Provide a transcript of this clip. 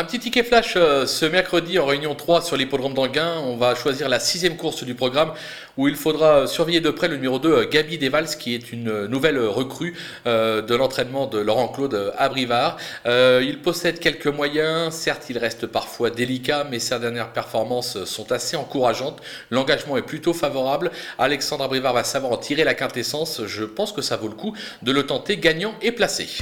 Un petit ticket flash euh, ce mercredi en réunion 3 sur l'hippodrome d'Anguin. On va choisir la sixième course du programme où il faudra euh, surveiller de près le numéro 2, euh, Gabi Desvals, qui est une nouvelle recrue de l'entraînement de Laurent Claude à Brivard. Euh, il possède quelques moyens, certes il reste parfois délicat, mais ses dernières performances sont assez encourageantes. L'engagement est plutôt favorable. Alexandre Abrivard va savoir en tirer la quintessence. Je pense que ça vaut le coup de le tenter gagnant et placé.